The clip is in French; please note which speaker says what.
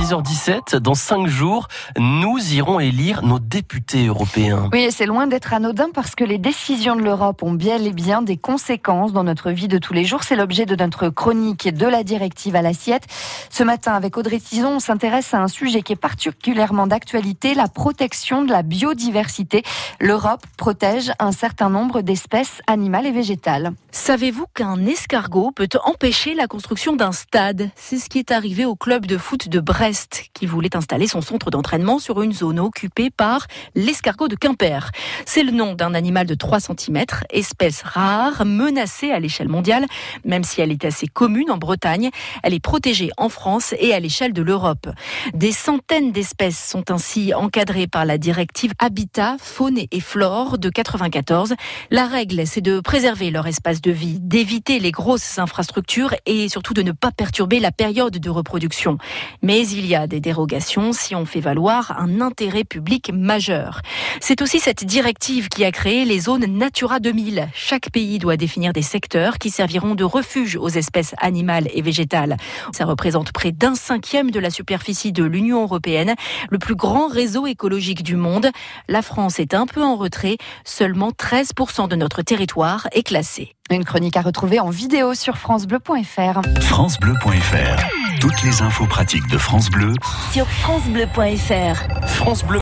Speaker 1: 6h17, dans 5 jours, nous irons élire nos députés européens.
Speaker 2: Oui, c'est loin d'être anodin parce que les décisions de l'Europe ont bien et bien des conséquences dans notre vie de tous les jours. C'est l'objet de notre chronique de la directive à l'assiette. Ce matin, avec Audrey Tison, on s'intéresse à un sujet qui est particulièrement d'actualité, la protection de la biodiversité. L'Europe protège un certain nombre d'espèces animales et végétales.
Speaker 3: Savez-vous qu'un escargot peut empêcher la construction d'un stade? C'est ce qui est arrivé au club de foot de Brest, qui voulait installer son centre d'entraînement sur une zone occupée par l'escargot de Quimper. C'est le nom d'un animal de 3 cm, espèce rare, menacée à l'échelle mondiale, même si elle est assez commune en Bretagne. Elle est protégée en France et à l'échelle de l'Europe. Des centaines d'espèces sont ainsi encadrées par la directive Habitat, Faune et Flore de 94. La règle, c'est de préserver leur espace de vie, d'éviter les grosses infrastructures et surtout de ne pas perturber la période de reproduction. Mais il y a des dérogations si on fait valoir un intérêt public majeur. C'est aussi cette directive qui a créé les zones Natura 2000. Chaque pays doit définir des secteurs qui serviront de refuge aux espèces animales et végétales. Ça représente près d'un cinquième de la superficie de l'Union européenne, le plus grand réseau écologique du monde. La France est un peu en retrait, seulement 13% de notre territoire est classé.
Speaker 2: Une chronique à retrouver en vidéo sur francebleu.fr.
Speaker 4: francebleu.fr. Toutes les infos pratiques de France Bleu
Speaker 3: sur francebleu.fr.
Speaker 1: France Bleu.